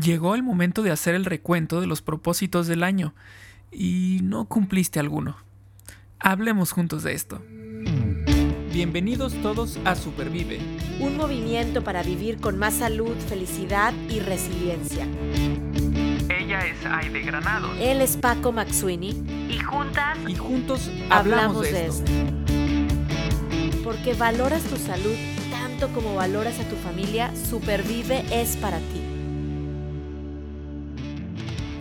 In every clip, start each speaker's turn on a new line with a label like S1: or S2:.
S1: Llegó el momento de hacer el recuento de los propósitos del año y no cumpliste alguno. Hablemos juntos de esto. Bienvenidos todos a Supervive.
S2: Un movimiento para vivir con más salud, felicidad y resiliencia.
S1: Ella es Aide Granado.
S2: Él es Paco Maxuini.
S3: Y juntas.
S1: Y juntos hablamos, de, esto.
S2: Porque valoras tu salud tanto como valoras a tu familia, Supervive es para ti.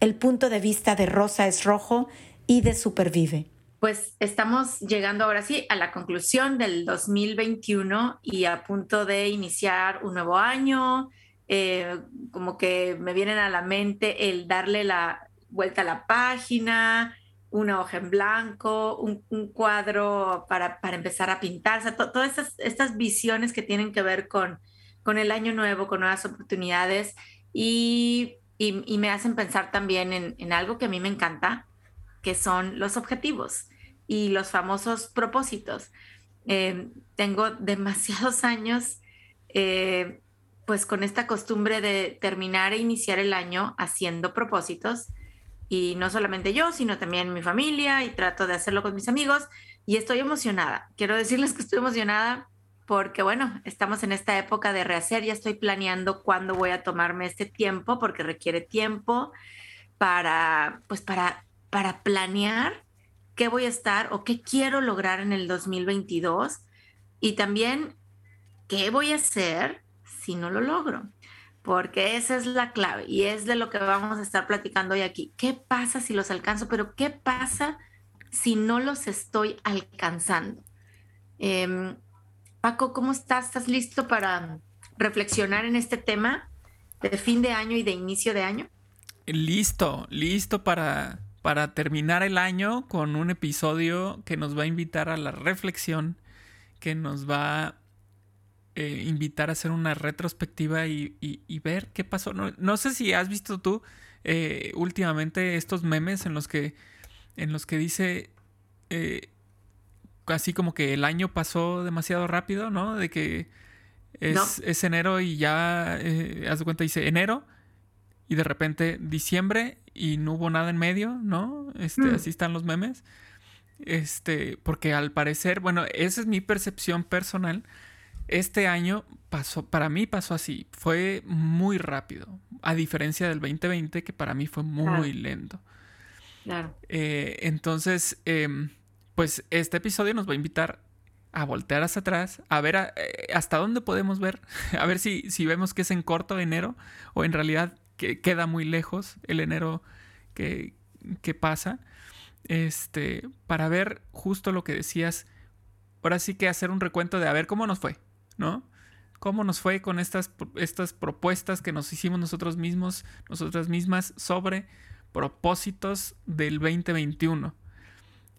S2: el punto de vista de Rosa es Rojo y de Supervive.
S3: Pues estamos llegando ahora sí a la conclusión del 2021 y a punto de iniciar un nuevo año. Eh, como que me vienen a la mente el darle la vuelta a la página, una hoja en blanco, un, cuadro para, empezar a pintar, todas estas, visiones que tienen que ver con, con el año nuevo, con nuevas oportunidades y y, me hacen pensar también en, algo que a mí me encanta, que son los objetivos y los famosos propósitos. Eh, tengo demasiados años eh, pues con esta costumbre de terminar e iniciar el año haciendo propósitos y no solamente yo, sino también mi familia y trato de hacerlo con mis amigos y estoy emocionada. Quiero decirles que estoy emocionada porque bueno, estamos en esta época de rehacer, ya estoy planeando cuándo voy a tomarme este tiempo, porque requiere tiempo para, pues para, para planear qué voy a estar o qué quiero lograr en el 2022 y también qué voy a hacer si no lo logro, porque esa es la clave y es de lo que vamos a estar platicando hoy aquí. ¿Qué pasa si los alcanzo? Pero ¿qué pasa si no los estoy alcanzando? Eh, Paco, ¿cómo estás? ¿Estás listo para reflexionar en este tema de fin de año y de inicio de año?
S1: Listo, listo para, para terminar el año con un episodio que nos va a invitar a la reflexión, que nos va a eh, invitar a hacer una retrospectiva y, ver qué pasó. No, sé si has visto tú eh, últimamente estos memes en los que, en los que dice... Eh, así como que el año pasó demasiado rápido, ¿no? De que es, enero y ya, eh, haz de cuenta, dice enero y de repente diciembre y no hubo nada en medio, ¿no? Este, mm. Así están los memes. Este, porque al parecer, bueno, esa es mi percepción personal. Este año pasó, para mí pasó así, fue muy rápido, a diferencia del 2020 que para mí fue muy lento. Claro. Eh, entonces, em, pues este episodio nos va a invitar a voltear hacia atrás, a ver eh, hasta dónde podemos ver, a ver si, si vemos que es en corto enero o en realidad que queda muy lejos el enero que, que pasa, este, para ver justo lo que decías, ahora sí que hacer un recuento de a ver cómo nos fue, ¿no? ¿Cómo nos fue con estas, estas propuestas que nos hicimos nosotros mismos, nosotras mismas, sobre propósitos del 2021?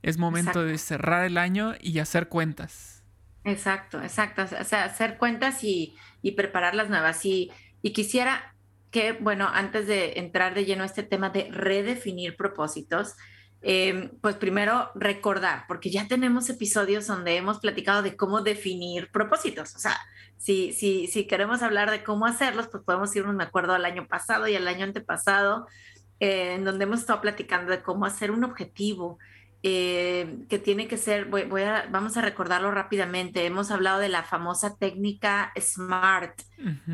S1: Es momento de cerrar el año y hacer cuentas.
S3: Exacto, exacto. O sea, hacer cuentas y, preparar las nuevas. Y, y quisiera que, bueno, antes de entrar de lleno a este tema de redefinir propósitos, em, pues primero recordar, porque ya tenemos episodios donde hemos platicado de cómo definir propósitos. O sea, si, si, si queremos hablar de cómo hacerlos, pues podemos irnos, me acuerdo, al año pasado y al año antepasado, eh, en donde hemos estado platicando de cómo hacer un objetivo, eh, que tiene que ser, voy, a, vamos a recordarlo rápidamente, hemos hablado de la famosa técnica SMART,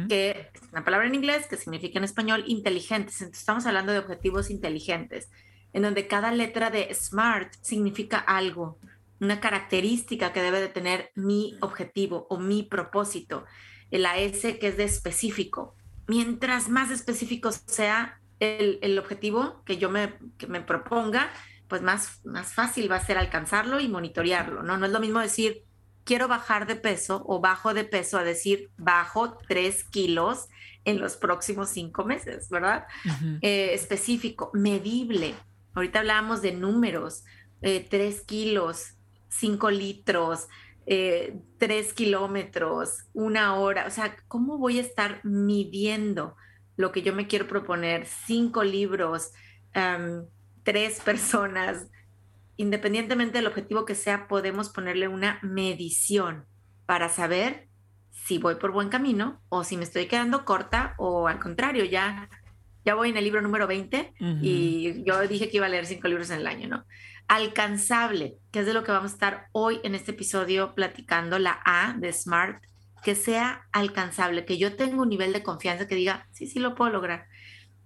S3: que es una palabra en inglés que significa en español inteligentes, entonces estamos hablando de objetivos inteligentes, en donde cada letra de SMART significa algo, una característica que debe de tener mi objetivo o mi propósito, la S que es de específico. Mientras más específico sea el, el objetivo que yo me, que me proponga, pues más, más fácil va a ser alcanzarlo y monitorearlo, ¿no? No es lo mismo decir, quiero bajar de peso o bajo de peso a decir bajo tres kilos en los próximos cinco meses, ¿verdad? Eh, específico, medible. Ahorita hablábamos de números, eh, tres kilos, cinco litros, eh, tres kilómetros, una hora. O sea, ¿cómo voy a estar midiendo lo que yo me quiero proponer? Cinco libros, tres personas, independientemente del objetivo que sea, podemos ponerle una medición para saber si voy por buen camino o si me estoy quedando corta o al contrario, ya, ya voy en el libro número 20 y yo dije que iba a leer cinco libros en el año, ¿no? Alcanzable, que es de lo que vamos a estar hoy en este episodio platicando, la A de SMART, que sea alcanzable, que yo tenga un nivel de confianza que diga, sí, sí lo puedo lograr.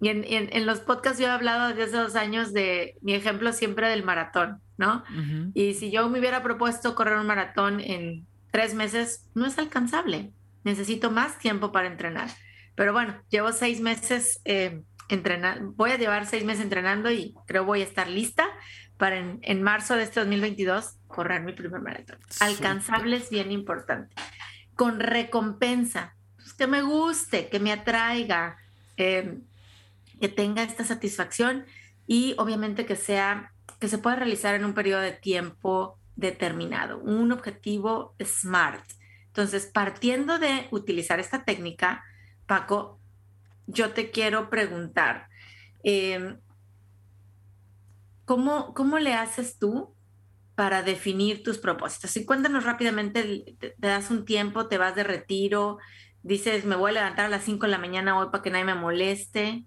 S3: Y en, los podcasts yo he hablado desde hace dos años de mi ejemplo siempre del maratón, ¿no? Y si yo me hubiera propuesto correr un maratón en tres meses, no es alcanzable. Necesito más tiempo para entrenar. Pero bueno, llevo seis meses eh, entrenando, voy a llevar seis meses entrenando y creo voy a estar lista para en, marzo de este 2022 correr mi primer maratón. Alcanzable es bien importante. Con recompensa, pues, que me guste, que me atraiga. Eh, que tenga esta satisfacción y obviamente que sea, que se pueda realizar en un periodo de tiempo determinado, un objetivo SMART. Entonces, partiendo de utilizar esta técnica, Paco, yo te quiero preguntar, em, ¿cómo, ¿cómo le haces tú para definir tus propósitos? Y cuéntanos rápidamente, te, te, das un tiempo, te vas de retiro, dices, me voy a levantar a las 5 de la mañana hoy para que nadie me moleste.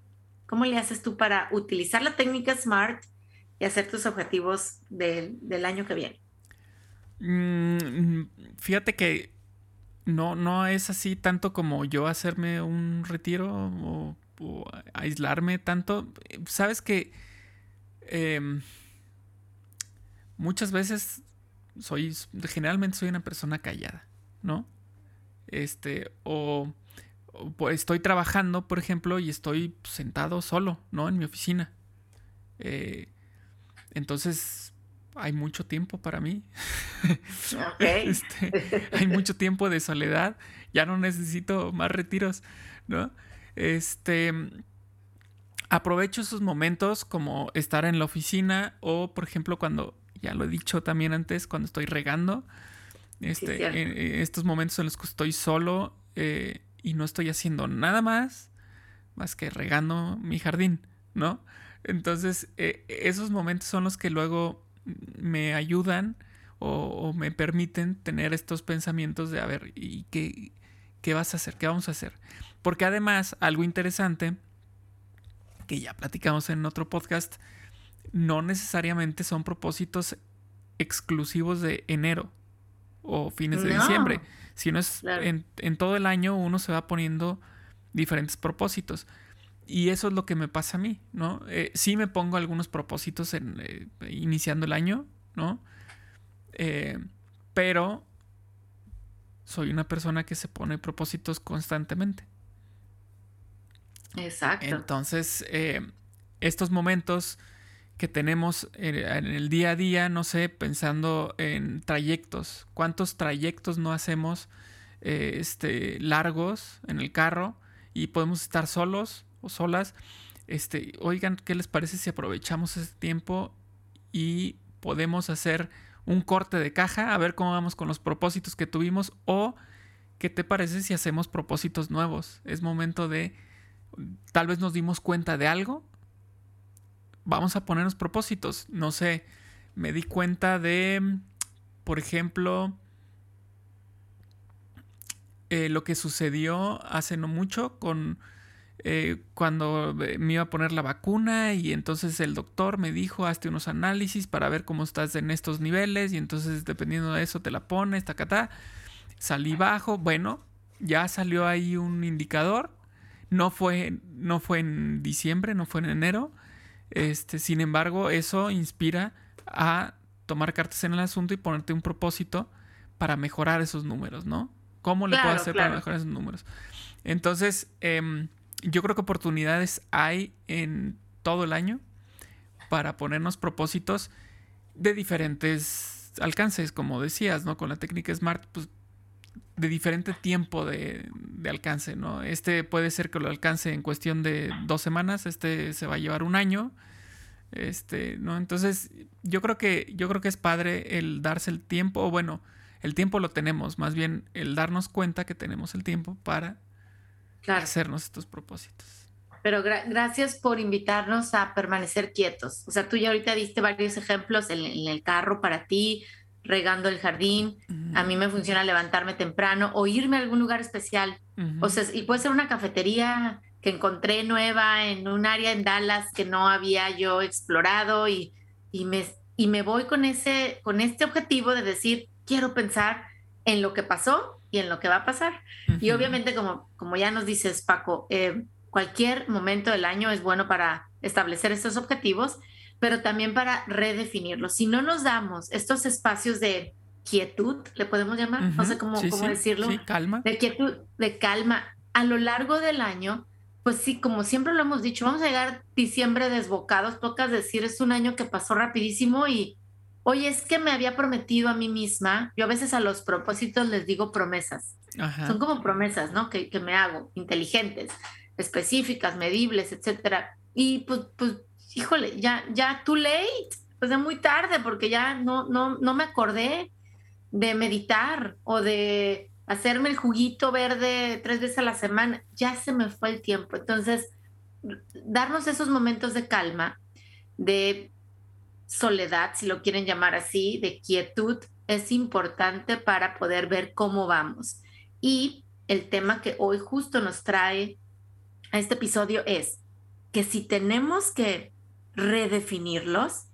S3: ¿Cómo le haces tú para utilizar la técnica SMART y hacer tus objetivos del año que viene?
S1: Mm, fíjate que no, no es así tanto como yo hacerme un retiro o, aislarme tanto. Sabes que em, muchas veces soy, generalmente soy una persona callada, ¿no? Este, o estoy trabajando, por ejemplo, y estoy sentado solo, ¿no? En mi oficina. Eh, entonces, hay mucho tiempo para mí. Este, hay mucho tiempo de soledad. Ya no necesito más retiros, ¿no? Este. Aprovecho esos momentos como estar en la oficina o, por ejemplo, cuando, ya lo he dicho también antes, cuando estoy regando. Este, en, estos momentos en los que estoy solo, eh, y no estoy haciendo nada más más que regando mi jardín, ¿no? Entonces, eh, esos momentos son los que luego me ayudan o, me permiten tener estos pensamientos de, a ver, ¿y qué, qué vas a hacer? ¿Qué vamos a hacer? Porque además, algo interesante, que ya platicamos en otro podcast, no necesariamente son propósitos exclusivos de enero o fines de diciembre no es en, todo el año uno se va poniendo diferentes propósitos. Y eso es lo que me pasa a mí, ¿no? Eh, sí me pongo algunos propósitos en, eh, iniciando el año, ¿no? Eh, pero soy una persona que se pone propósitos constantemente.
S3: Exacto.
S1: Entonces, estos momentos que tenemos en, el día a día, no sé, pensando en trayectos. ¿Cuántos trayectos no hacemos eh, este, largos en el carro y podemos estar solos o solas? Este, oigan, ¿qué les parece si aprovechamos ese tiempo y podemos hacer un corte de caja a ver cómo vamos con los propósitos que tuvimos o qué te parece si hacemos propósitos nuevos? Es momento de tal vez nos dimos cuenta de algo vamos a ponernos propósitos. No sé, me di cuenta de, por ejemplo, eh, lo que sucedió hace no mucho con eh, cuando me iba a poner la vacuna y entonces el doctor me dijo, hazte unos análisis para ver cómo estás en estos niveles y entonces dependiendo de eso te la pones, tacatá. Salí bajo, bueno, ya salió ahí un indicador. No fue, no fue en diciembre, no fue en enero, este, sin embargo, eso inspira a tomar cartas en el asunto y ponerte un propósito para mejorar esos números, ¿no? ¿Cómo le puedo hacer para mejorar esos números? Entonces, em, yo creo que oportunidades hay en todo el año para ponernos propósitos de diferentes alcances, como decías, ¿no? Con la técnica SMART, pues de diferente tiempo de, alcance, ¿no? Este puede ser que lo alcance en cuestión de dos semanas, este se va a llevar un año, este, ¿no? Entonces, yo creo que, yo creo que es padre el darse el tiempo, o bueno, el tiempo lo tenemos, más bien el darnos cuenta que tenemos el tiempo para hacernos estos propósitos.
S3: Pero gracias por invitarnos a permanecer quietos. O sea, tú ya ahorita diste varios ejemplos en, el carro para ti, regando el jardín. A mí me funciona levantarme temprano o irme a algún lugar especial. O sea, y puede ser una cafetería que encontré nueva en un área en Dallas que no había yo explorado y, y, me, y me voy con, ese, con este objetivo de decir, quiero pensar en lo que pasó y en lo que va a pasar. Y obviamente, como, como ya nos dices, Paco, eh, cualquier momento del año es bueno para establecer estos objetivos, pero también para redefinirlos. Si no nos damos estos espacios de quietud, le podemos llamar, no sé cómo, cómo decirlo,
S1: calma.
S3: de quietud, de calma, a lo largo del año, pues sí, como siempre lo hemos dicho, vamos a llegar diciembre desbocados, tocas decir, es un año que pasó rapidísimo y, oye, es que me había prometido a mí misma, yo a veces a los propósitos les digo promesas, son como promesas, ¿no? Que, que me hago, inteligentes específicas, medibles, etcétera. Y pues, pues, híjole, ya, ya too late, pues ya muy tarde, porque ya no, no, no me acordé de meditar o de hacerme el juguito verde tres veces a la semana, ya se me fue el tiempo. Entonces, darnos esos momentos de calma, de soledad, si lo quieren llamar así, de quietud, es importante para poder ver cómo vamos. Y el tema que hoy justo nos trae a este episodio es que si tenemos que redefinirlos,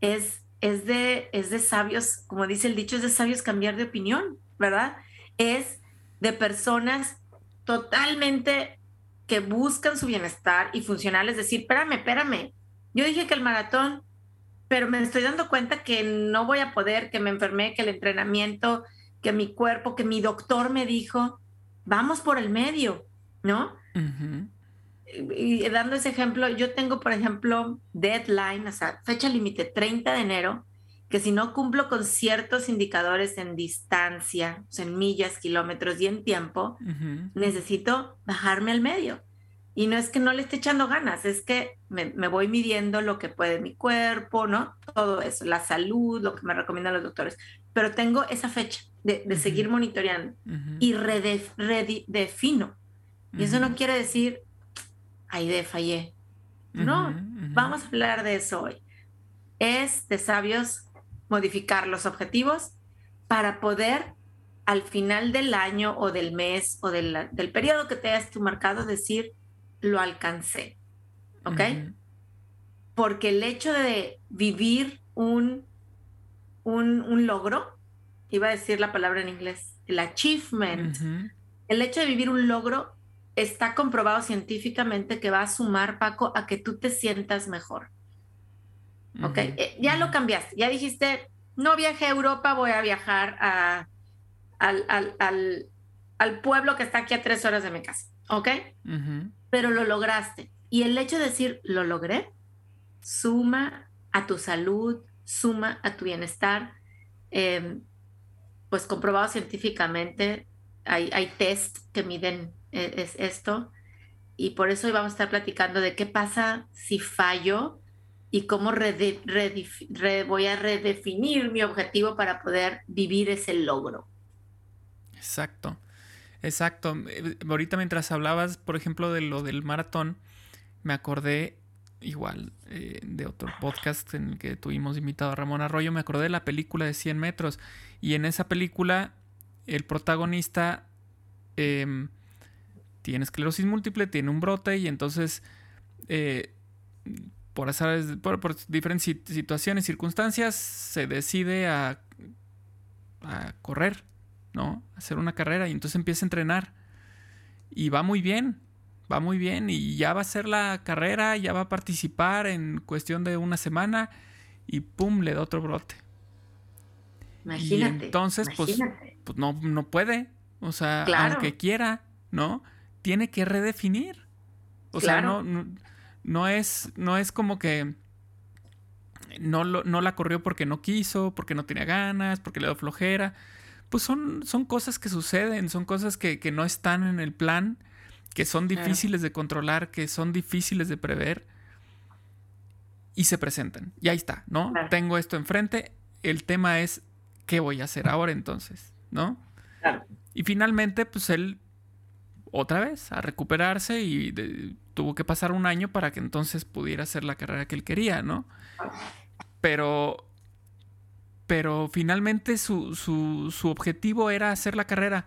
S3: es, es, de, es de sabios, como dice el dicho, es de sabios cambiar de opinión, ¿verdad? Es de personas totalmente que buscan su bienestar y funcional, es decir, espérame, espérame, yo dije que el maratón, pero me estoy dando cuenta que no voy a poder, que me enfermé, que el entrenamiento, que mi cuerpo, que mi doctor me dijo, vamos por el medio, ¿no? Y dando ese ejemplo, yo tengo, por ejemplo, deadline, o sea, fecha límite 30 de enero, que si no cumplo con ciertos indicadores en distancia, o sea, en millas, kilómetros y en tiempo, necesito bajarme al medio. Y no es que no le esté echando ganas, es que me, voy midiendo lo que puede mi cuerpo, ¿no? Todo eso, la salud, lo que me recomiendan los doctores. Pero tengo esa fecha de, seguir monitoreando y redefino y eso no quiere decir, ay, de fallé. No, vamos a hablar de eso hoy. Es de sabios modificar los objetivos para poder al final del año o del mes o del, del periodo que te hayas tu marcado decir, lo alcancé. ¿Ok? Porque el hecho de vivir un, un, un, logro, iba a decir la palabra en inglés, el achievement, el hecho de vivir un logro está comprobado científicamente que va a sumar, Paco, a que tú te sientas mejor. ¿Ok? Eh, ya lo cambiaste, ya dijiste, no viajé a Europa, voy a viajar a, al, pueblo que está aquí a tres horas de mi casa. ¿Ok? Pero lo lograste. Y el hecho de decir, lo logré, suma a tu salud, suma a tu bienestar. Em, pues comprobado científicamente, hay, hay test que miden es esto. Y por eso hoy vamos a estar platicando de qué pasa si fallo y cómo voy a redefinir mi objetivo para poder vivir ese logro.
S1: Exacto, exacto. Eh, ahorita mientras hablabas, por ejemplo, de lo del maratón, me acordé igual eh, de otro podcast en el que tuvimos invitado a Ramón Arroyo, me acordé de la película de 100 metros y en esa película el protagonista... Em, tiene esclerosis múltiple, tiene un brote y entonces eh, por, por, diferentes situaciones, circunstancias, se decide a, a correr, ¿no? A hacer una carrera y entonces empieza a entrenar y va muy bien, va muy bien y ya va a hacer la carrera, ya va a participar en cuestión de una semana y pum, le da otro brote.
S3: Imagínate.
S1: Y entonces, pues, pues, no, no puede, o sea, aunque quiera, ¿no? Tiene que redefinir. O sea, no, no, es, no es como que no, no la corrió porque no quiso, porque no tenía ganas, porque le dio flojera. Pues son, son cosas que suceden, son cosas que, no están en el plan, que son difíciles de controlar, que son difíciles de prever y se presentan. Y ahí está, ¿no? Tengo esto enfrente, el tema es qué voy a hacer ahora entonces, ¿no? Y finalmente, pues él otra vez a recuperarse y tuvo que pasar un año para que entonces pudiera hacer la carrera que él quería, ¿no? Pero, pero finalmente su, su, objetivo era hacer la carrera.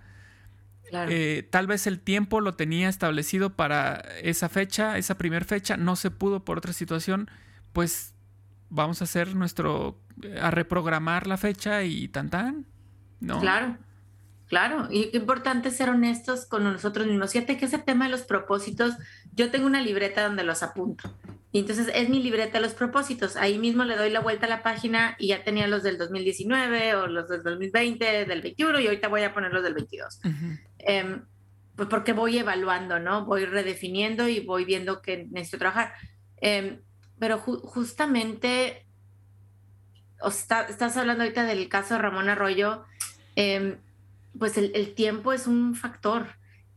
S1: Eh, tal vez el tiempo lo tenía establecido para esa fecha, esa primera fecha, no se pudo por otra situación, pues vamos a hacer nuestro, a reprogramar la fecha y tan tan, ¿no?
S3: Claro. Claro, y qué importante ser honestos con nosotros mismos. Fíjate que ese tema de los propósitos, yo tengo una libreta donde los apunto. Y entonces es mi libreta de los propósitos. Ahí mismo le doy la vuelta a la página y ya tenía los del 2019 o los del 2020, del 21 y ahorita voy a poner los del 22. Em, pues porque voy evaluando, ¿no? Voy redefiniendo y voy viendo que necesito trabajar. Em, pero justamente, estás hablando ahorita del caso de Ramón Arroyo. Eh, pues el, tiempo es un factor.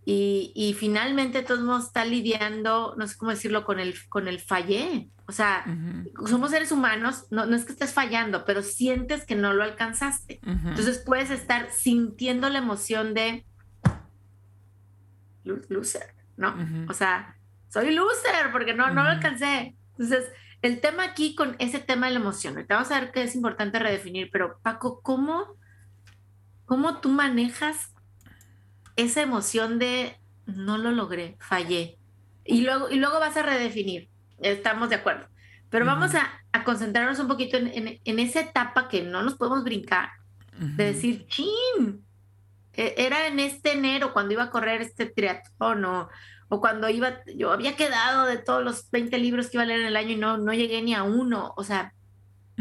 S3: Y, finalmente todos mundo está lidiando, no sé cómo decirlo, con el, con el fallé. O sea, somos seres humanos, no, no, es que estés fallando, pero sientes que no lo alcanzaste. Entonces puedes estar sintiendo la emoción de loser, ¿no? O sea, soy loser porque no, no lo alcancé. Entonces, el tema aquí con ese tema de la emoción, vamos a ver qué es importante redefinir, pero Paco, ¿cómo ¿Cómo tú manejas esa emoción de no lo logré, fallé? Y luego, y luego vas a redefinir, estamos de acuerdo. Pero vamos a, concentrarnos un poquito en, esa etapa que no nos podemos brincar, de decir, chin, e, era en este enero cuando iba a correr este triatlón o, o, cuando iba, yo había quedado de todos los 20 libros que iba a leer en el año y no, no llegué ni a uno. O sea,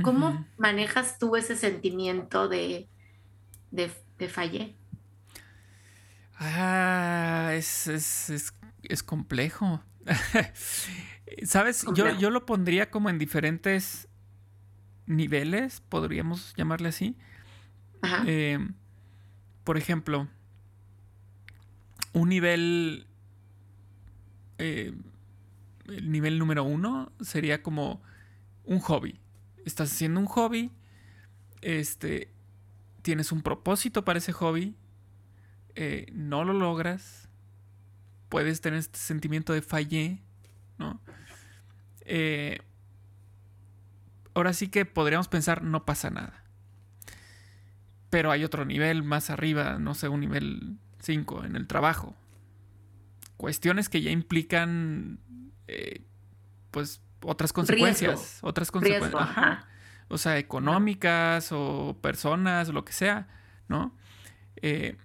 S3: ¿cómo manejas tú ese sentimiento de, de, fallé?
S1: Ah, es, es, complejo. ¿Sabes? Yo, yo, lo pondría como en diferentes niveles, podríamos llamarle así. Eh, por ejemplo, un nivel. Eh, el nivel número uno sería como un hobby. Estás haciendo un hobby. Este tienes un propósito para ese hobby, eh, no lo logras, puedes tener este sentimiento de fallé, ¿no? Eh, ahora sí que podríamos pensar, no pasa nada. Pero hay otro nivel más arriba, no sé, un nivel 5 en el trabajo. Cuestiones que ya implican, eh, pues, otras consecuencias. Otras consecuencias o sea, económicas o personas, lo que sea, ¿no? Eh,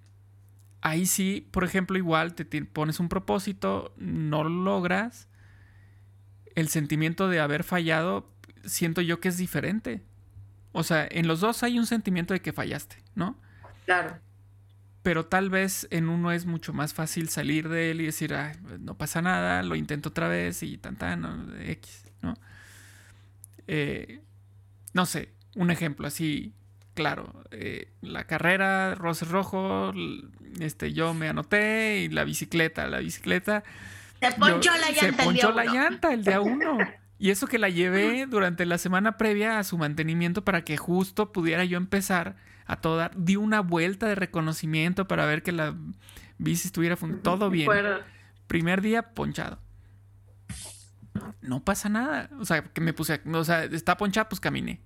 S1: ahí sí, por ejemplo, igual te pones un propósito, no lo logras, el sentimiento de haber fallado, siento yo que es diferente. O sea, en los dos hay un sentimiento de que fallaste, ¿no?
S3: Claro.
S1: Pero tal vez en uno es mucho más fácil salir de él y decir, no pasa nada, lo intento otra vez y tan tan, X, ¿no? Eh, no sé, un ejemplo así claro, eh, la carrera, roce rojo, este, yo me anoté y la bicicleta, la bicicleta.
S3: Se ponchó la llanta.
S1: Se ponchó la llanta el día uno. Y eso que la llevé durante la semana previa a su mantenimiento para que justo pudiera yo empezar a todo dar. Di una vuelta de reconocimiento para ver que la bici estuviera todo bien. Primer día ponchado no pasa nada. O sea, que me puse, o sea, está ponchada, pues caminé.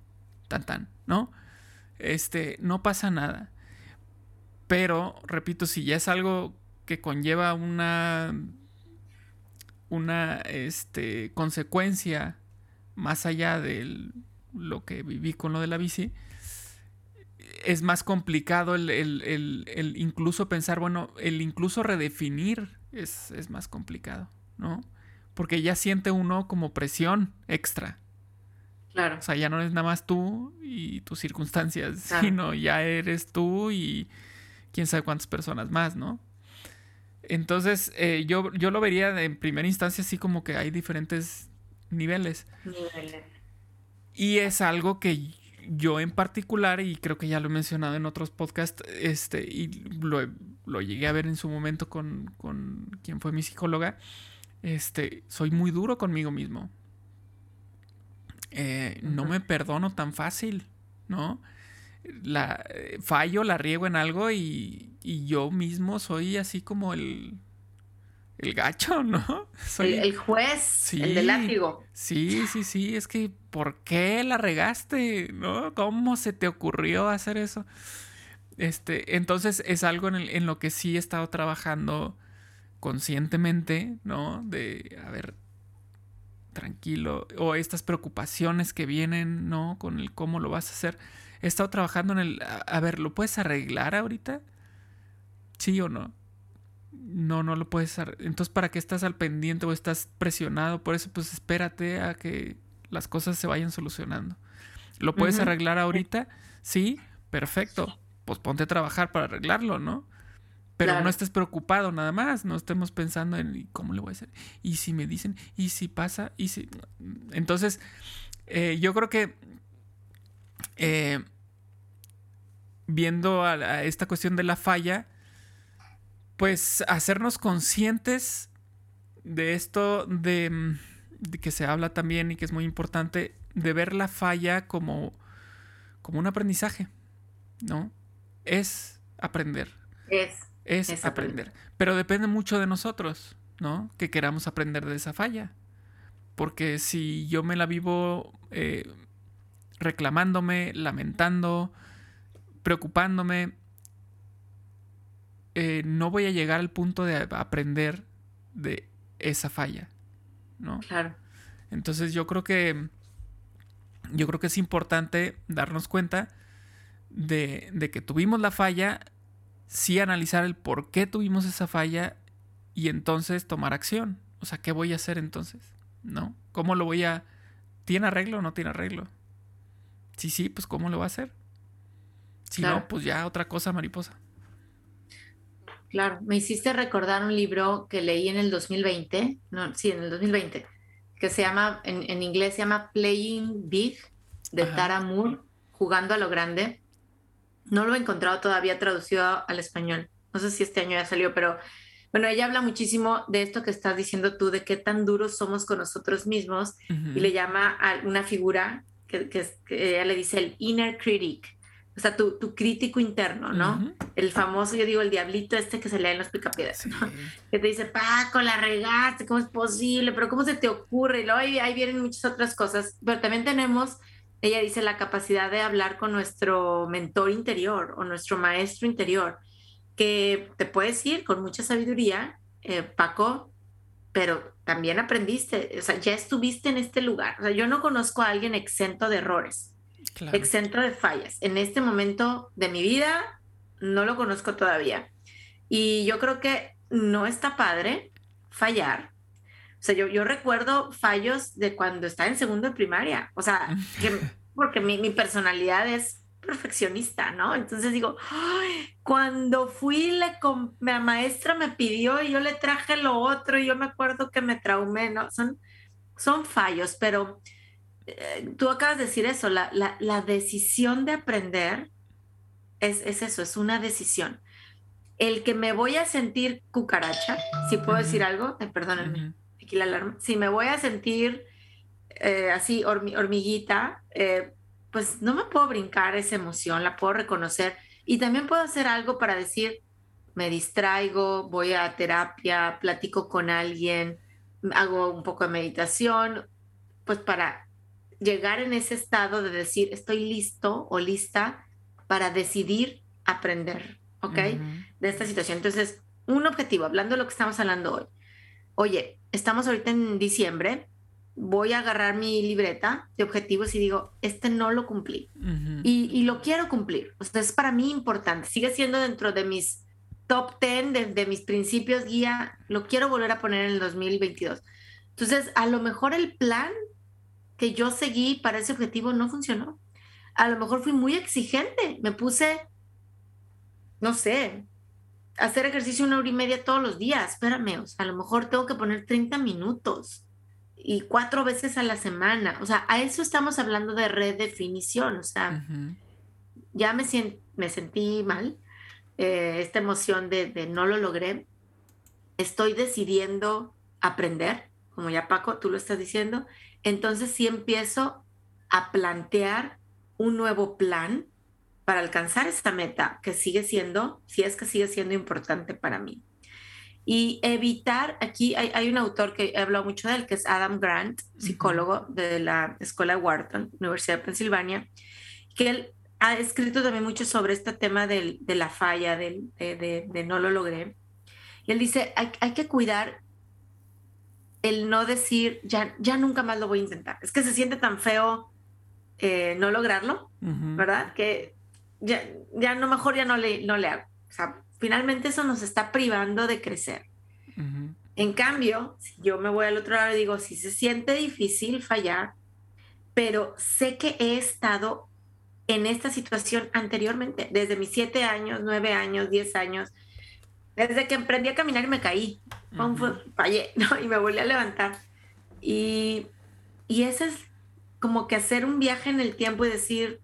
S1: Tan tan, ¿no? Este, no pasa nada. Pero, repito, si ya es algo que conlleva una una este, consecuencia más allá de lo que viví con lo de la bici, es más complicado el, el incluso pensar, bueno, el incluso redefinir es, es, más complicado, ¿no? Porque ya siente uno como presión extra.
S3: Claro.
S1: O sea, ya no es nada más tú y tus circunstancias, sino ya eres tú y quién sabe cuántas personas más, ¿no? Entonces, eh, yo, yo lo vería en primera instancia así como que hay diferentes niveles. Niveles. Y es algo que yo en particular, y creo que ya lo he mencionado en otros podcasts, este, y lo, lo llegué a ver en su momento con, con quien fue mi psicóloga, este, soy muy duro conmigo mismo. Eh, no me perdono tan fácil, ¿no? La, eh, fallo, la riego en algo y, y yo mismo soy así como el, el gacho, ¿no?
S3: Soy el, juez, el del látigo.
S1: Sí, sí, sí, es que ¿por qué la regaste? ¿No? ¿Cómo se te ocurrió hacer eso? Este, entonces es algo en, en lo que sí he estado trabajando conscientemente, ¿no? De, a ver, tranquilo, o estas preocupaciones que vienen, ¿no? Con el cómo lo vas a hacer. He estado trabajando en el, a ver, ¿lo puedes arreglar ahorita? ¿Sí o no? no, no lo puedes hacer. Entonces, ¿para qué estás al pendiente o estás presionado? Por eso, pues espérate a que las cosas se vayan solucionando. ¿Lo puedes arreglar ahorita? Sí, perfecto. Pues ponte a trabajar para arreglarlo, ¿no? Pero no estés preocupado nada más, no estemos pensando en cómo le voy a hacer. Y si me dicen, y si pasa, y si... Entonces, eh, yo creo que eh, viendo a, esta cuestión de la falla, pues hacernos conscientes de esto de, mm, de, que se habla también y que es muy importante, de ver la falla como, como un aprendizaje, ¿no? Es aprender.
S3: Es.
S1: Es, aprender. Pero depende mucho de nosotros, ¿no? Que queramos aprender de esa falla. Porque si yo me la vivo eh, reclamándome, lamentando, preocupándome, eh, no voy a llegar al punto de aprender de esa falla, ¿no?
S3: Claro.
S1: Entonces yo creo que yo creo que es importante darnos cuenta de, de, que tuvimos la falla, sí analizar el por qué tuvimos esa falla y entonces tomar acción. O sea, ¿qué voy a hacer entonces? ¿No? ¿Cómo lo voy a... ¿Tiene arreglo o no tiene arreglo? Sí, sí, pues ¿cómo lo va a hacer? Si no, pues ya otra cosa mariposa.
S3: Claro, me hiciste recordar un libro que leí en el 2020, no, sí, en el 2020, que se llama, en, inglés se llama Playing Big, de Tara Moore, jugando a lo grande. No lo he encontrado todavía traducido al español. No sé si este año ya salió, pero bueno, ella habla muchísimo de esto que estás diciendo tú, de qué tan duros somos con nosotros mismos, y le llama a una figura que, que, ella le dice el inner critic, o sea, tu, tu crítico interno, ¿no? El famoso, yo digo, el diablito este que se lee en los picapiedras, ¿no? Que te dice, Paco, la regaste, ¿cómo es posible? Pero ¿cómo se te ocurre? Y luego ahí, ahí vienen muchas otras cosas. Pero también tenemos, ella dice, la capacidad de hablar con nuestro mentor interior o nuestro maestro interior, que te puede decir con mucha sabiduría, eh, Paco, pero también aprendiste, o sea, ya estuviste en este lugar. O sea, yo no conozco a alguien exento de errores exento de fallas. En este momento de mi vida no lo conozco todavía. Y yo creo que no está padre fallar. O sea, yo, yo recuerdo fallos de cuando estaba en segundo de primaria. O sea, porque mi, mi, personalidad es perfeccionista, ¿no? Entonces digo, cuando fui, la maestra me pidió y yo le traje lo otro y yo me acuerdo que me traumé, ¿no? Son, son fallos, pero eh, tú acabas de decir eso, la, la, decisión de aprender es, es, eso, es una decisión. El que me voy a sentir cucaracha, si puedo decir algo, eh, perdónenme, aquí la alarma, si me voy a sentir eh, así hormiguita, pues no me puedo brincar esa emoción, la puedo reconocer y también puedo hacer algo para decir, me distraigo, voy a terapia, platico con alguien, hago un poco de meditación, pues para llegar en ese estado de decir, estoy listo o lista para decidir aprender, ¿ok? De esta situación. Entonces, un objetivo, hablando de lo que estamos hablando hoy. Oye, estamos ahorita en diciembre, voy a agarrar mi libreta de objetivos y digo, este no lo cumplí y, lo quiero cumplir. O sea, es para mí importante, sigue siendo dentro de mis top 10, de, de mis principios guía, lo quiero volver a poner en el 2022. Entonces, a lo mejor el plan que yo seguí para ese objetivo no funcionó. A lo mejor fui muy exigente, me puse, no sé, hacer ejercicio una hora y media todos los días, espérame, o sea, a lo mejor tengo que poner 30 minutos, y cuatro veces a la semana. O sea, a eso estamos hablando de redefinición. O sea, ya me, me sentí mal, eh, esta emoción de, de, no lo logré. Estoy decidiendo aprender, como ya Paco, tú lo estás diciendo. Entonces sí empiezo a plantear un nuevo plan para alcanzar esta meta que sigue siendo, si es que sigue siendo importante para mí. Y evitar, aquí hay, un autor que he hablado mucho de él, que es Adam Grant, psicólogo de la Escuela de Wharton, Universidad de Pensilvania, que él ha escrito también mucho sobre este tema de la falla, de, de, no lo logré. Y él dice, hay, hay, que cuidar el no decir, ya, ya nunca más lo voy a intentar. Es que se siente tan feo eh, no lograrlo, ¿verdad? Que ya, ya no, mejor ya no le, no le hago. O sea, finalmente eso nos está privando de crecer. En cambio, si yo me voy al otro lado y digo, si se siente difícil fallar, pero sé que he estado en esta situación anteriormente, desde mis siete años, nueve años, diez años, desde que emprendí a caminar y me caí, fallé, ¿no? Y me volví a levantar. Y, y ese es como que hacer un viaje en el tiempo y decir,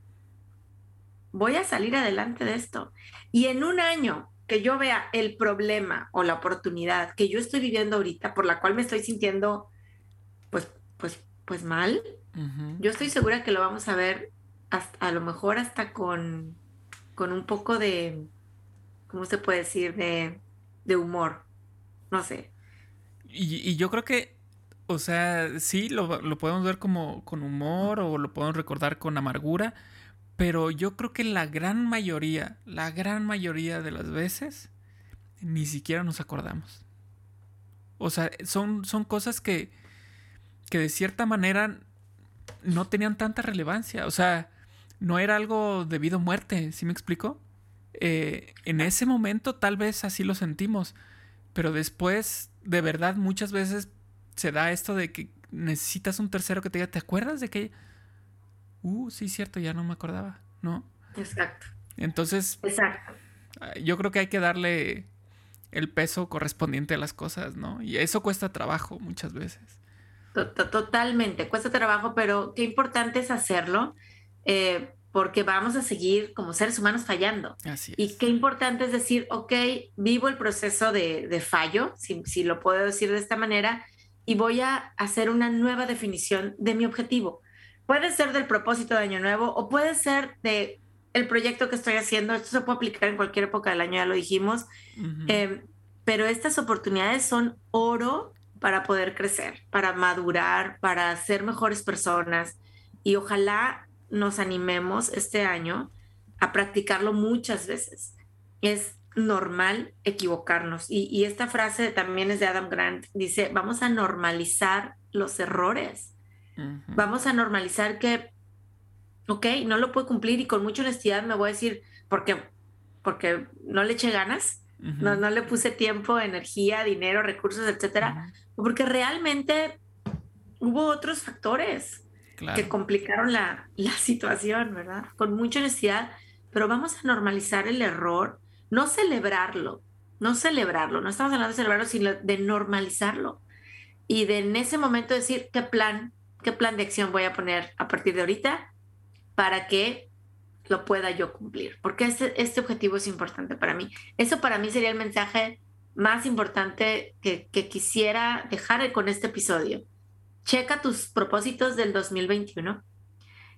S3: voy a salir adelante de esto. Y en un año que yo vea el problema o la oportunidad que yo estoy viviendo ahorita, por la cual me estoy sintiendo, pues, pues, pues mal, yo estoy segura que lo vamos a ver hasta, a lo mejor hasta con, con un poco de, ¿cómo se puede decir? De, de humor. No sé.
S1: Y, y, yo creo que, o sea, sí, lo, lo podemos ver como con humor o lo podemos recordar con amargura, pero yo creo que la gran mayoría, la gran mayoría de las veces, ni siquiera nos acordamos. O sea, son, son cosas que, que de cierta manera no tenían tanta relevancia. O sea, no era algo debido a muerte, ¿sí me explico? Eh, en ese momento tal vez así lo sentimos, pero después, de verdad, muchas veces se da esto de que necesitas un tercero que te diga, ¿te acuerdas de que uh, sí, cierto, ya no me acordaba, ¿no?
S3: Exacto.
S1: Entonces,
S3: Exacto.
S1: Ah, yo creo que hay que darle el peso correspondiente a las cosas, ¿no? Y eso cuesta trabajo muchas veces.
S3: Totalmente, cuesta trabajo, pero qué importante es hacerlo, eh, porque vamos a seguir como seres humanos fallando.
S1: Así es.
S3: Y qué importante es decir, ok, vivo el proceso de, de fallo, si, si, lo puedo decir de esta manera, y voy a hacer una nueva definición de mi objetivo. Puede ser del propósito de Año Nuevo o puede ser de el proyecto que estoy haciendo. Esto se puede aplicar en cualquier época del año, ya lo dijimos. Em, pero estas oportunidades son oro para poder crecer, para madurar, para ser mejores personas. Y ojalá nos animemos este año a practicarlo muchas veces. Es normal equivocarnos. Y, y, esta frase también es de Adam Grant. Dice, vamos a normalizar los errores. Vamos a normalizar que, ok, no lo puedo cumplir y con mucha honestidad me voy a decir, porque, porque no le eché ganas, no, no le puse tiempo, energía, dinero, recursos, etcétera, porque realmente hubo otros factores que complicaron la, la situación, ¿verdad? Con mucha honestidad, pero vamos a normalizar el error, no celebrarlo, no celebrarlo, no estamos hablando de celebrarlo, sino de normalizarlo. Y de en ese momento decir qué plan, qué plan de acción voy a poner a partir de ahorita para que lo pueda yo cumplir, porque este, objetivo es importante para mí. Eso para mí sería el mensaje más importante que, que quisiera dejar con este episodio. Checa tus propósitos del 2021.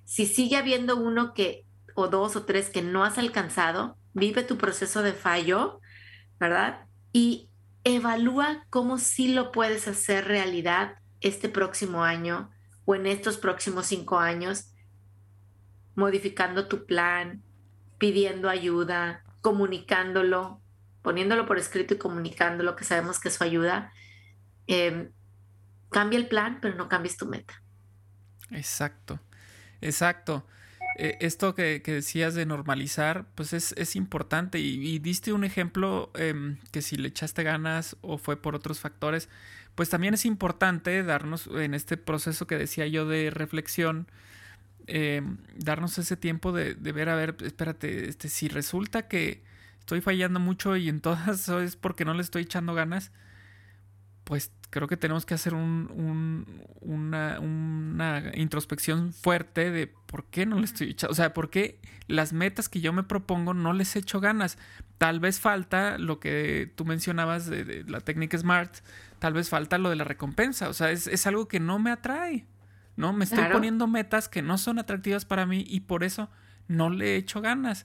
S3: Si sigue habiendo uno que, o dos o tres que no has alcanzado, vive tu proceso de fallo, ¿verdad? Y evalúa cómo sí lo puedes hacer realidad este próximo año o en estos próximos cinco años, modificando tu plan, pidiendo ayuda, comunicándolo, poniéndolo por escrito y comunicándolo, que sabemos que eso ayuda. Em, cambia el plan, pero no cambies tu meta.
S1: Exacto, exacto. Eh, esto que, decías de normalizar, pues es, importante. Y, diste un ejemplo em, que si le echaste ganas o fue por otros factores, pues también es importante darnos en este proceso que decía yo de reflexión, eh, darnos ese tiempo de, ver, a ver, espérate, este, si resulta que estoy fallando mucho y en todas es porque no le estoy echando ganas, pues creo que tenemos que hacer un, una, una, introspección fuerte de por qué no le estoy echando, o sea, por qué las metas que yo me propongo no les echo ganas. Tal vez falta lo que tú mencionabas de, la técnica SMART, tal vez falta lo de la recompensa, o sea, es, algo que no me atrae, ¿no? Me estoy poniendo metas que no son atractivas para mí y por eso no le echo ganas.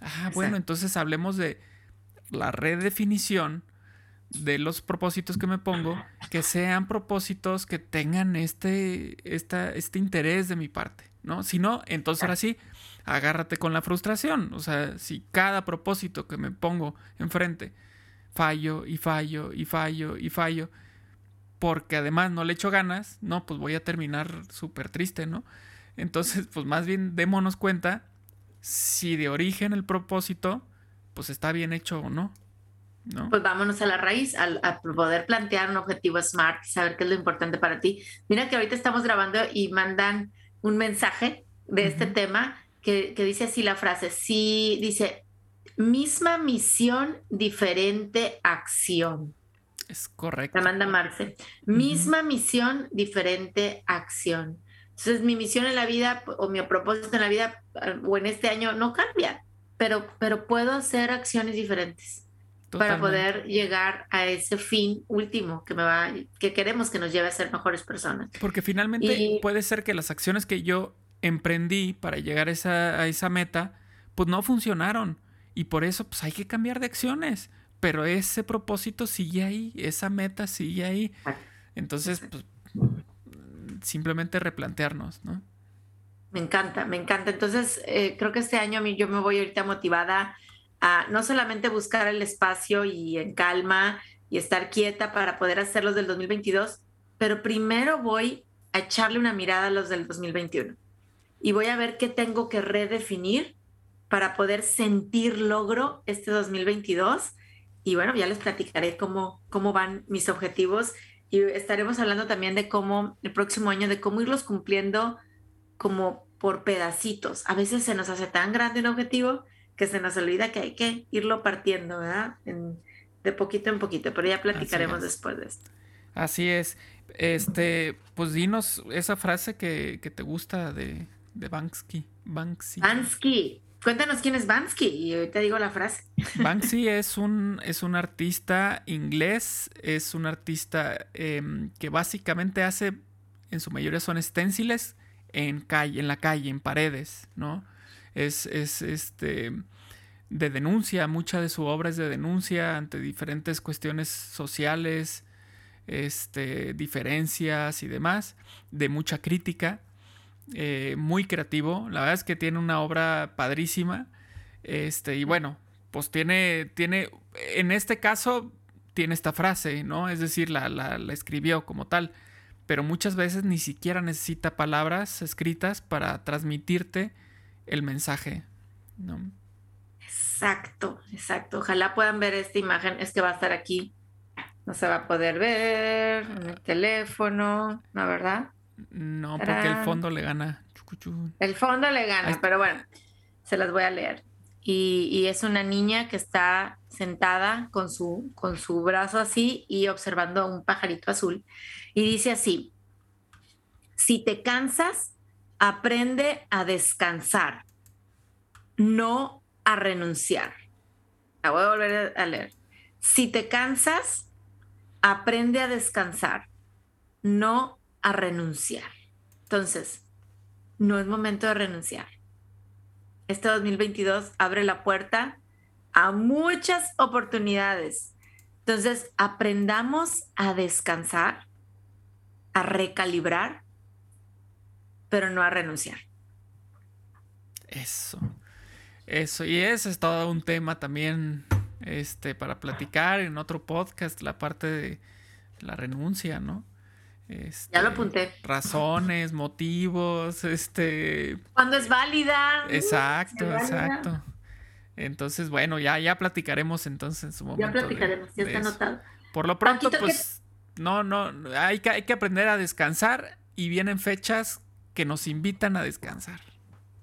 S1: Ah, bueno, entonces hablemos de la redefinición de los propósitos que me pongo, que sean propósitos que tengan este, este interés de mi parte, ¿no? Si no, entonces ahora sí, agárrate con la frustración. O sea, si cada propósito que me pongo enfrente fallo y fallo y fallo y fallo, porque además no le echo ganas, no, pues voy a terminar súper triste, ¿no? Entonces, pues más bien démonos cuenta si de origen el propósito, pues está bien hecho o no.
S3: Pues vámonos a la raíz, a, poder plantear un objetivo SMART, saber qué es lo importante para ti. Mira que ahorita estamos grabando y mandan un mensaje de este tema que, dice así la frase, sí, dice, misma misión, diferente acción.
S1: Es correcto.
S3: La manda Marce. Misma misión, diferente acción. Entonces mi misión en la vida o mi propósito en la vida o en este año no cambia, pero, pero puedo hacer acciones diferentes para poder llegar a ese fin último que me va que queremos que nos lleve a ser mejores personas.
S1: Porque finalmente puede ser que las acciones que yo emprendí para llegar a esa, a esa meta pues no funcionaron y por eso pues hay que cambiar de acciones, pero ese propósito sigue ahí, esa meta sigue ahí. Entonces, pues simplemente replantearnos, ¿no?
S3: Me encanta, me encanta. Entonces, eh, creo que este año a mí yo me voy ahorita motivada a no solamente buscar el espacio y en calma y estar quieta para poder hacer los del 2022, pero primero voy a echarle una mirada a los del 2021 y voy a ver qué tengo que redefinir para poder sentir logro este 2022. Y bueno, ya les platicaré cómo, cómo van mis objetivos y estaremos hablando también de cómo el próximo año, de cómo irlos cumpliendo como por pedacitos. A veces se nos hace tan grande un objetivo que se nos olvida que hay que irlo partiendo, ¿verdad? de poquito en poquito, pero ya platicaremos después de esto.
S1: Así es. Este, pues dinos esa frase que, te gusta de, de Banksy.
S3: Banksy. Banksy. Cuéntanos quién es Banksy y ahorita digo la frase.
S1: Banksy es un, es un artista inglés, es un artista em, que básicamente hace, en su mayoría son esténciles en calle, en la calle, en paredes, ¿no? Es, este, de denuncia, mucha de su obra es de denuncia ante diferentes cuestiones sociales, este, diferencias y demás, de mucha crítica, eh, muy creativo, la verdad es que tiene una obra padrísima, este, y bueno, pues tiene, tiene, en este caso, tiene esta frase, ¿no? Es decir, la, la escribió como tal, pero muchas veces ni siquiera necesita palabras escritas para transmitirte el mensaje, ¿no?
S3: Exacto, exacto. Ojalá puedan ver esta imagen. Es que va a estar aquí. No se va a poder ver en el teléfono, ¿no, verdad?
S1: No, porque el fondo le gana.
S3: El fondo le gana, pero bueno, se las voy a leer. Y, y, es una niña que está sentada con su, con su brazo así y observando a un pajarito azul. Y dice así, si te cansas, aprende a descansar, no a renunciar. La voy a volver a leer. Si te cansas, aprende a descansar, no a renunciar. Entonces, no es momento de renunciar. Este 2022 abre la puerta a muchas oportunidades. Entonces, aprendamos a descansar, a recalibrar pero no a renunciar.
S1: Eso. Eso. Y ese es todo un tema también este, para platicar en otro podcast, la parte de la renuncia, ¿no?
S3: Este, ya lo apunté.
S1: Razones, motivos, este.
S3: Cuando es válida.
S1: Exacto, exacto. Entonces, bueno, ya, ya platicaremos entonces en su momento.
S3: Ya platicaremos, ya está anotado.
S1: Por lo pronto, pues, no, no, hay que, hay que aprender a descansar y vienen fechas que nos invitan a descansar.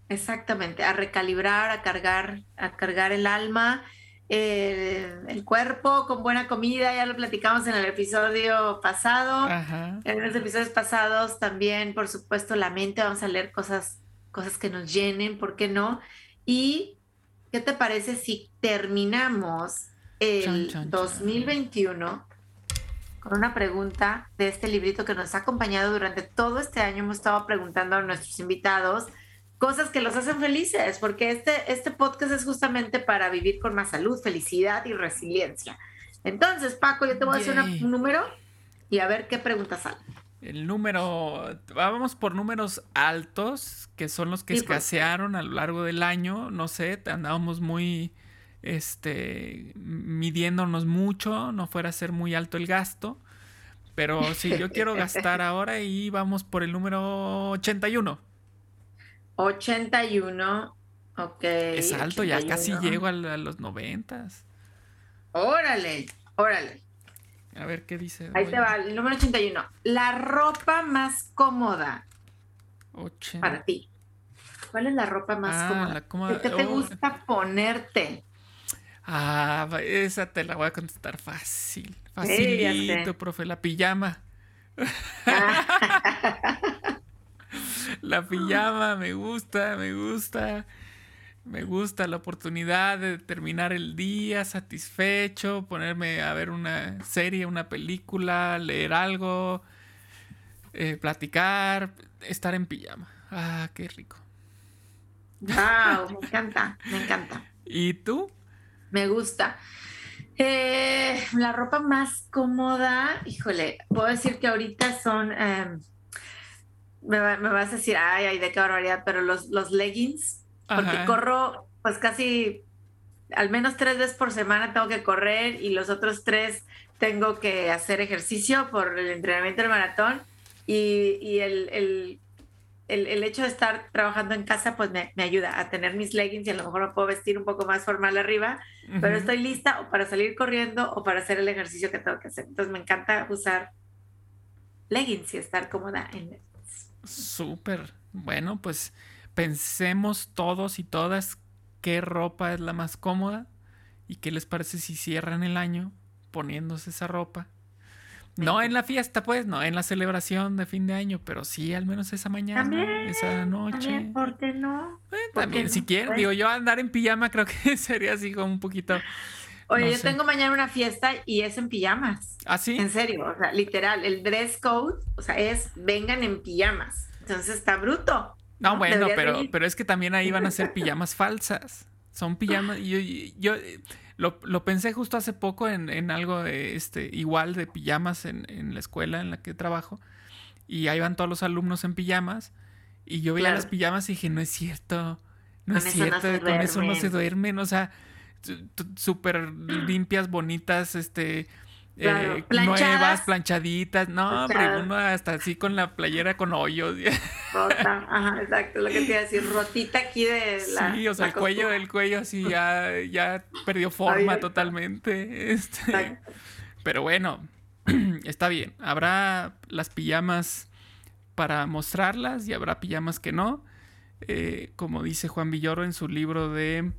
S3: Exactamente, a recalibrar, a cargar, a cargar el alma el cuerpo con buena comida, ya lo platicamos en el episodio pasado. En los episodios pasados también, por supuesto, la mente, vamos a leer cosas, cosas que nos llenen, ¿por qué no? Y, ¿qué te parece si terminamos el 2021 con una pregunta de este librito que nos ha acompañado durante todo este año? Hemos estado preguntando a nuestros invitados cosas que los hacen felices, porque este, este podcast es justamente para vivir con más salud, felicidad y resiliencia. Entonces, Paco, yo te voy a hacer un número y a ver qué preguntas salen.
S1: El número, vamos por números altos, que son los que escasearon a lo largo del año. No sé, andábamos muy, este, midiéndonos mucho, no fuera a ser muy alto el gasto. Pero si yo quiero gastar ahora y vamos por el número 81.
S3: 81. Ok.
S1: Es alto, ya casi llego a, los 90.
S3: Órale, órale.
S1: A ver qué dice.
S3: Ahí te va, el número 81. La ropa más cómoda para ti. ¿Cuál es la ropa más ah, cómoda? ¿Qué te oh. gusta ponerte?
S1: Ah, esa te la voy a contestar fácil. Facilito, profe. La pijama. La pijama me gusta, me gusta. Me gusta la oportunidad de terminar el día satisfecho, ponerme a ver una serie, una película, leer algo, eh, platicar, estar en pijama. Ah, qué rico.
S3: Wow, me encanta, me encanta.
S1: ¿Y tú?
S3: Me gusta. Eh, la ropa más cómoda, híjole, puedo decir que ahorita son em, me, vas a decir, ay, ay, de qué barbaridad, pero los, los leggings, porque corro pues casi al menos tres veces por semana tengo que correr y los otros tres tengo que hacer ejercicio por el entrenamiento del maratón y, y el, el, el, hecho de estar trabajando en casa pues me, me, ayuda a tener mis leggings y a lo mejor me puedo vestir un poco más formal arriba, pero estoy lista o para salir corriendo o para hacer el ejercicio que tengo que hacer. Entonces me encanta usar leggings y estar cómoda en,
S1: Súper. Bueno, pues pensemos todos y todas qué ropa es la más cómoda y qué les parece si cierran el año poniéndose esa ropa. No en la fiesta, pues, no en la celebración de fin de año, pero sí al menos esa mañana, esa noche.
S3: ¿Por qué no?
S1: Eh, también, si quieren, pues digo, yo andar en pijama creo que sería así como un poquito.
S3: Oye, yo tengo mañana una fiesta y es en pijamas.
S1: ¿Ah, sí?
S3: En serio, o sea, literal, el dress code, o sea, es vengan en pijamas. Entonces está bruto.
S1: No, bueno, pero, pero es que también ahí van a ser pijamas falsas. Son pijamas. Yo, yo lo, pensé justo hace poco en, algo de este, igual de pijamas en, la escuela en la que trabajo. Y ahí van todos los alumnos en pijamas. Y yo veía las pijamas y dije, no es cierto. No es cierto, con eso no se duermen. O sea, súper limpias, bonitas, este eh, nuevas, planchaditas. No, hombre, uno hasta así con la playera con hoyos.
S3: Rota, ajá, exacto, lo que te iba a decir, rotita aquí de la.
S1: Sí, o sea, el cuello del cuello así ya, ya perdió forma totalmente. Este, pero bueno, está bien. Habrá las pijamas para mostrarlas y habrá pijamas que no. Eh, como dice Juan Villoro en su libro de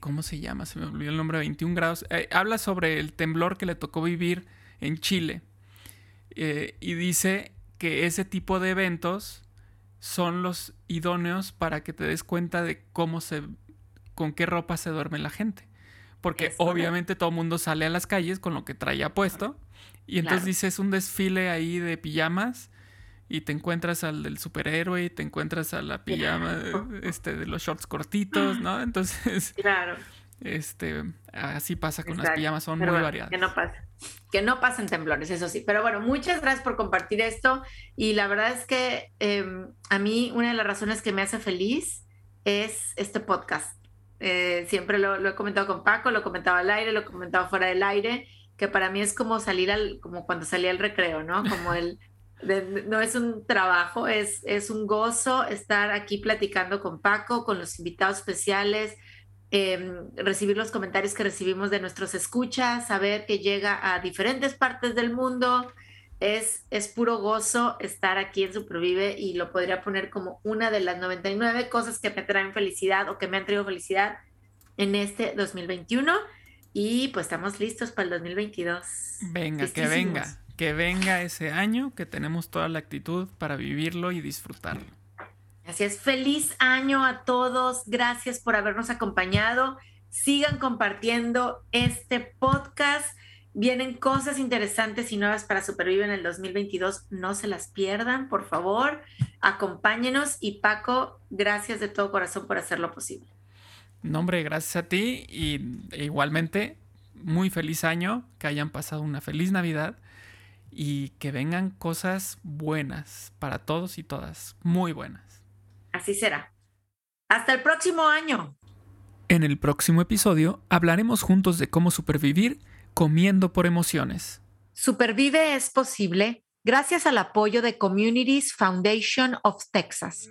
S1: ¿Cómo se llama? Se me olvidó el nombre, 21 grados. Eh, habla sobre el temblor que le tocó vivir en Chile. Eh, y dice que ese tipo de eventos son los idóneos para que te des cuenta de cómo se, con qué ropa se duerme la gente. Porque obviamente todo el mundo sale a las calles con lo que traía puesto. Y entonces dice, es un desfile ahí de pijamas y te encuentras al del superhéroe y te encuentras a la pijama este, de los shorts cortitos, ¿no? Entonces,
S3: claro.
S1: Este, así pasa con las pijamas, son muy variadas.
S3: Que no pasa. Que no pasen temblores, eso sí. Pero bueno, muchas gracias por compartir esto. Y la verdad es que em, a mí una de las razones que me hace feliz es este podcast. Eh, siempre lo, lo, he comentado con Paco, lo he comentado al aire, lo he comentado fuera del aire, que para mí es como salir al, como cuando salía al recreo, ¿no? Como el no es un trabajo, es, es un gozo estar aquí platicando con Paco, con los invitados especiales, em, recibir los comentarios que recibimos de nuestros escuchas, saber que llega a diferentes partes del mundo. Es, es puro gozo estar aquí en Supervive y lo podría poner como una de las 99 cosas que me traen felicidad o que me han traído felicidad en este 2021 y pues estamos listos para el 2022.
S1: Venga, que venga, que venga ese año, que tenemos toda la actitud para vivirlo y disfrutarlo.
S3: Así es, feliz año a todos, gracias por habernos acompañado, sigan compartiendo este podcast. Vienen cosas interesantes y nuevas para Supervive en el 2022. No se las pierdan, por favor. Acompáñenos y Paco, gracias de todo corazón por hacerlo posible.
S1: Nombre, gracias a ti y e igualmente muy feliz año, que hayan pasado una feliz Navidad y que vengan cosas buenas para todos y todas, muy buenas.
S3: Así será. Hasta el próximo año.
S1: En el próximo episodio hablaremos juntos de cómo supervivir Comiendo por emociones.
S2: Supervive es posible gracias al apoyo de Communities Foundation of Texas.